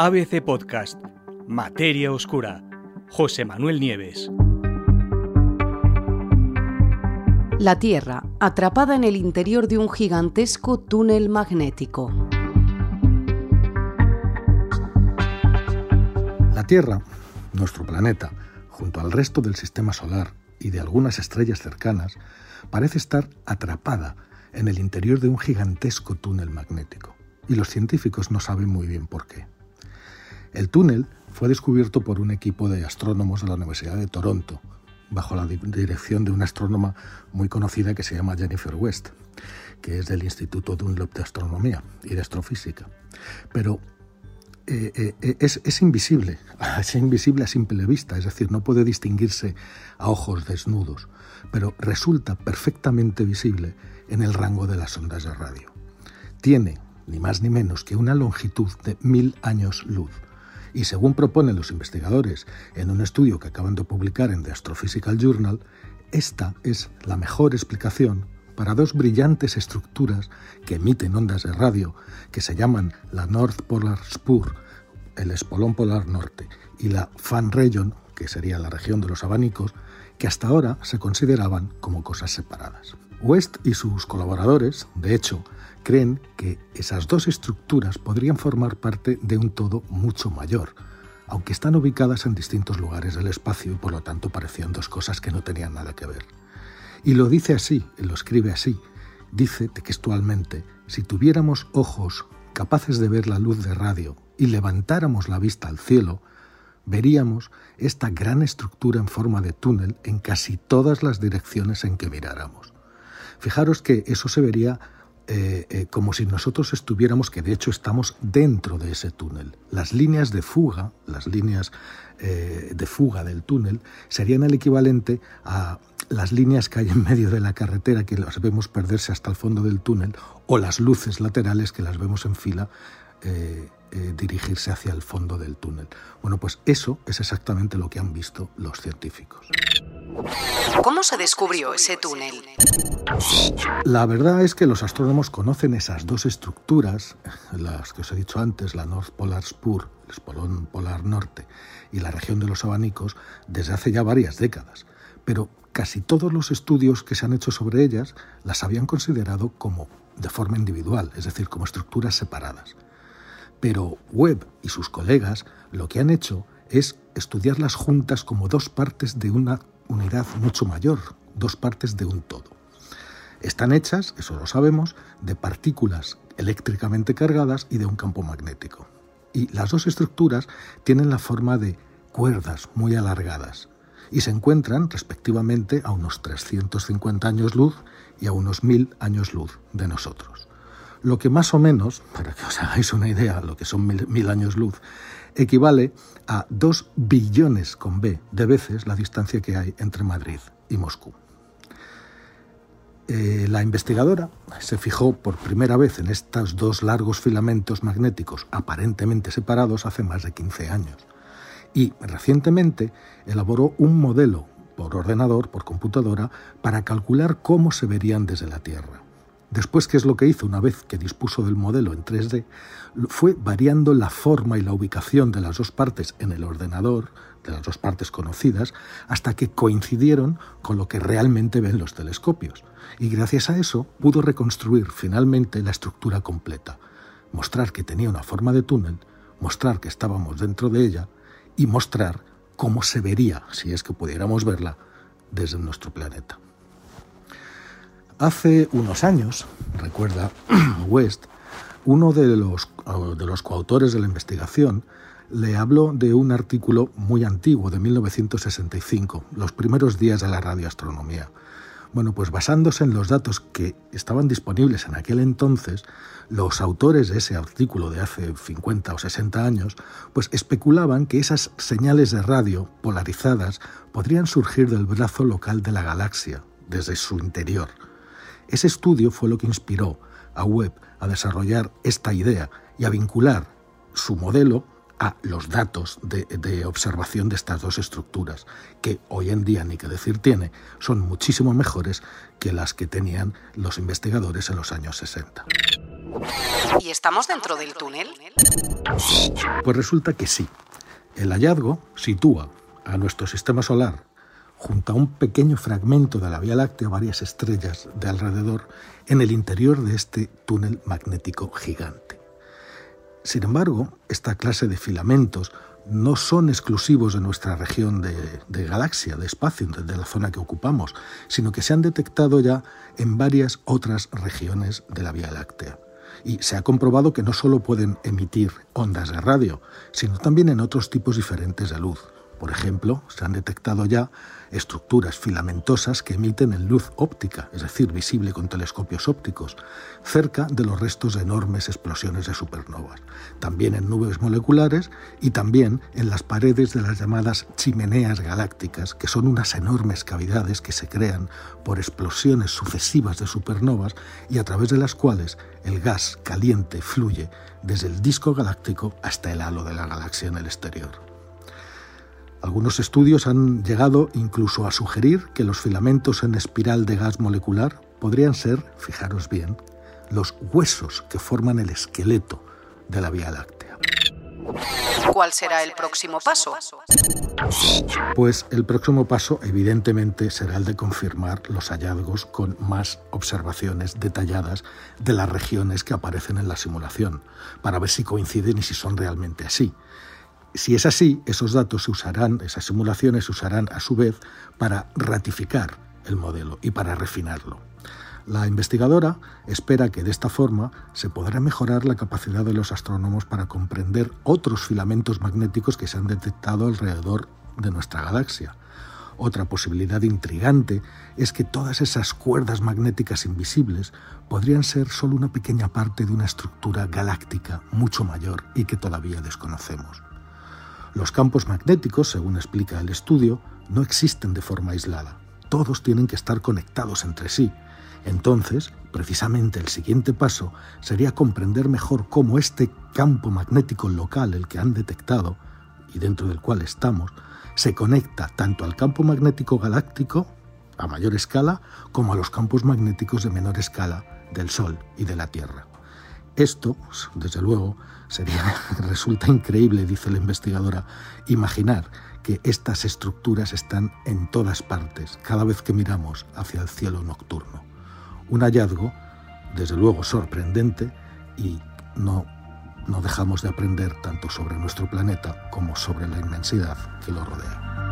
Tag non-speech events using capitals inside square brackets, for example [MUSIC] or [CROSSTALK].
ABC Podcast, Materia Oscura, José Manuel Nieves. La Tierra, atrapada en el interior de un gigantesco túnel magnético. La Tierra, nuestro planeta, junto al resto del sistema solar y de algunas estrellas cercanas, parece estar atrapada en el interior de un gigantesco túnel magnético. Y los científicos no saben muy bien por qué. El túnel fue descubierto por un equipo de astrónomos de la Universidad de Toronto, bajo la dirección de una astrónoma muy conocida que se llama Jennifer West, que es del Instituto Dunlop de Astronomía y de Astrofísica. Pero eh, eh, eh, es, es, invisible, [LAUGHS] es invisible a simple vista, es decir, no puede distinguirse a ojos desnudos, pero resulta perfectamente visible en el rango de las ondas de radio. Tiene, ni más ni menos, que una longitud de mil años luz y según proponen los investigadores en un estudio que acaban de publicar en The Astrophysical Journal, esta es la mejor explicación para dos brillantes estructuras que emiten ondas de radio que se llaman la North Polar Spur, el espolón polar norte, y la Fan Region, que sería la región de los abanicos, que hasta ahora se consideraban como cosas separadas. West y sus colaboradores, de hecho, creen que esas dos estructuras podrían formar parte de un todo mucho mayor, aunque están ubicadas en distintos lugares del espacio y por lo tanto parecían dos cosas que no tenían nada que ver. Y lo dice así, lo escribe así, dice textualmente, si tuviéramos ojos capaces de ver la luz de radio y levantáramos la vista al cielo, veríamos esta gran estructura en forma de túnel en casi todas las direcciones en que miráramos. Fijaros que eso se vería eh, eh, como si nosotros estuviéramos, que de hecho estamos dentro de ese túnel. Las líneas de fuga, las líneas eh, de fuga del túnel, serían el equivalente a las líneas que hay en medio de la carretera que las vemos perderse hasta el fondo del túnel, o las luces laterales que las vemos en fila dirigirse hacia el fondo del túnel. Bueno, pues eso es exactamente lo que han visto los científicos. ¿Cómo se descubrió ese túnel? La verdad es que los astrónomos conocen esas dos estructuras, las que os he dicho antes, la North Polar Spur, el espolón polar norte, y la región de los abanicos, desde hace ya varias décadas. Pero casi todos los estudios que se han hecho sobre ellas las habían considerado como de forma individual, es decir, como estructuras separadas. Pero Webb y sus colegas lo que han hecho es estudiarlas juntas como dos partes de una unidad mucho mayor, dos partes de un todo. Están hechas, eso lo sabemos, de partículas eléctricamente cargadas y de un campo magnético. Y las dos estructuras tienen la forma de cuerdas muy alargadas y se encuentran respectivamente a unos 350 años luz y a unos 1000 años luz de nosotros. Lo que más o menos, para que os hagáis una idea, lo que son mil, años luz, equivale a 2 billones con B de veces la distancia que hay entre Madrid y Moscú. Eh, la investigadora se fijó por primera vez en estos dos largos filamentos magnéticos aparentemente separados hace más de 15 años y recientemente elaboró un modelo por ordenador, por computadora, para calcular cómo se verían desde la Tierra. Después, ¿qué es lo que hizo una vez que dispuso del modelo en 3D? Fue variando la forma y la ubicación de las dos partes en el ordenador, de las dos partes conocidas, hasta que coincidieron con lo que realmente ven los telescopios. Y gracias a eso pudo reconstruir finalmente la estructura completa, mostrar que tenía una forma de túnel, mostrar que estábamos dentro de ella y mostrar cómo se vería, si es que pudiéramos verla, desde nuestro planeta. Hace unos años, recuerda [CLEARS THROAT] West, uno de los, de los coautores de la investigación le habló de un artículo muy antiguo, de 1965, los primeros días de la radioastronomía. Bueno, pues basándose en los datos que estaban disponibles en aquel entonces, los autores de ese artículo de hace 50 o 60 años, pues especulaban que esas señales de radio polarizadas podrían surgir del brazo local de la galaxia, desde su interior. Ese estudio fue lo que inspiró a Webb a desarrollar esta idea y a vincular su modelo a los datos de, observación de estas dos estructuras, que hoy en día, ni que decir tiene, son muchísimo mejores que las que tenían los investigadores en los años 60. ¿Y estamos dentro del túnel? Pues resulta que sí. El hallazgo sitúa a nuestro sistema solar junto a un pequeño fragmento de la Vía Láctea, varias estrellas de alrededor, en el interior de este túnel magnético gigante. Sin embargo, esta clase de filamentos no son exclusivos de nuestra región de, galaxia, de espacio, de la zona que ocupamos, sino que se han detectado ya en varias otras regiones de la Vía Láctea. Y se ha comprobado que no solo pueden emitir ondas de radio, sino también en otros tipos diferentes de luz. Por ejemplo, se han detectado ya estructuras filamentosas que emiten en luz óptica, es decir, visible con telescopios ópticos, cerca de los restos de enormes explosiones de supernovas, también en nubes moleculares y también en las paredes de las llamadas chimeneas galácticas, que son unas enormes cavidades que se crean por explosiones sucesivas de supernovas y a través de las cuales el gas caliente fluye desde el disco galáctico hasta el halo de la galaxia en el exterior. Algunos estudios han llegado incluso a sugerir que los filamentos en espiral de gas molecular podrían ser, fijaros bien, los huesos que forman el esqueleto de la Vía Láctea. ¿Cuál será el próximo paso? Pues el próximo paso evidentemente será el de confirmar los hallazgos con más observaciones detalladas de las regiones que aparecen en la simulación, para ver si coinciden y si son realmente así. Si es así, esos datos se usarán, esas simulaciones se usarán a su vez para ratificar el modelo y para refinarlo. La investigadora espera que de esta forma se podrá mejorar la capacidad de los astrónomos para comprender otros filamentos magnéticos que se han detectado alrededor de nuestra galaxia. Otra posibilidad intrigante es que todas esas cuerdas magnéticas invisibles podrían ser solo una pequeña parte de una estructura galáctica mucho mayor y que todavía desconocemos. Los campos magnéticos, según explica el estudio, no existen de forma aislada. Todos tienen que estar conectados entre sí. Entonces, precisamente el siguiente paso sería comprender mejor cómo este campo magnético local, el que han detectado y dentro del cual estamos, se conecta tanto al campo magnético galáctico a mayor escala como a los campos magnéticos de menor escala del Sol y de la Tierra. Esto, desde luego, sería, [LAUGHS] resulta increíble, dice la investigadora, imaginar que estas estructuras están en todas partes, cada vez que miramos hacia el cielo nocturno. Un hallazgo, desde luego, sorprendente y no, no dejamos de aprender tanto sobre nuestro planeta como sobre la inmensidad que lo rodea.